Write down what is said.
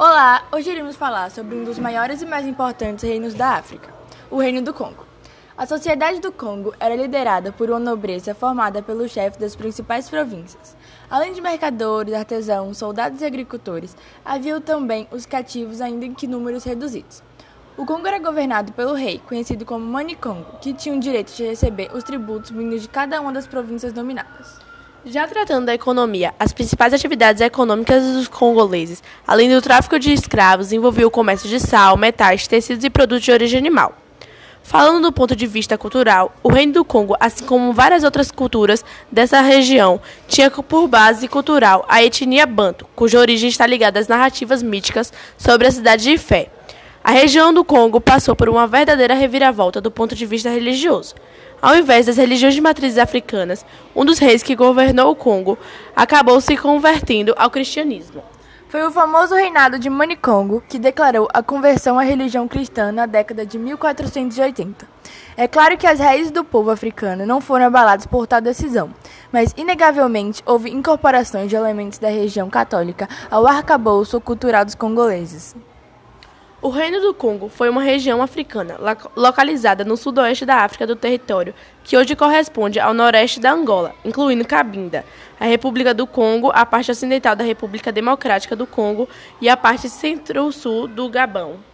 Olá, hoje iremos falar sobre um dos maiores e mais importantes reinos da África, o Reino do Congo. A sociedade do Congo era liderada por uma nobreza formada pelos chefes das principais províncias. Além de mercadores, artesãos, soldados e agricultores, havia também os cativos, ainda em que números reduzidos. O Congo era governado pelo rei, conhecido como Manicongo, que tinha o direito de receber os tributos vindos de cada uma das províncias dominadas. Já tratando da economia, as principais atividades econômicas dos congoleses, além do tráfico de escravos, envolviam o comércio de sal, metais, tecidos e produtos de origem animal. Falando do ponto de vista cultural, o Reino do Congo, assim como várias outras culturas dessa região, tinha por base cultural a etnia Banto, cuja origem está ligada às narrativas míticas sobre a cidade de Fé. A região do Congo passou por uma verdadeira reviravolta do ponto de vista religioso. Ao invés das religiões de matrizes africanas, um dos reis que governou o Congo acabou se convertendo ao cristianismo. Foi o famoso reinado de Manicongo que declarou a conversão à religião cristã na década de 1480. É claro que as raízes do povo africano não foram abaladas por tal decisão, mas inegavelmente houve incorporações de elementos da região católica ao arcabouço cultural dos congoleses. O Reino do Congo foi uma região africana localizada no sudoeste da África do território, que hoje corresponde ao noroeste da Angola, incluindo Cabinda, a República do Congo, a parte ocidental da República Democrática do Congo e a parte centro-sul do Gabão.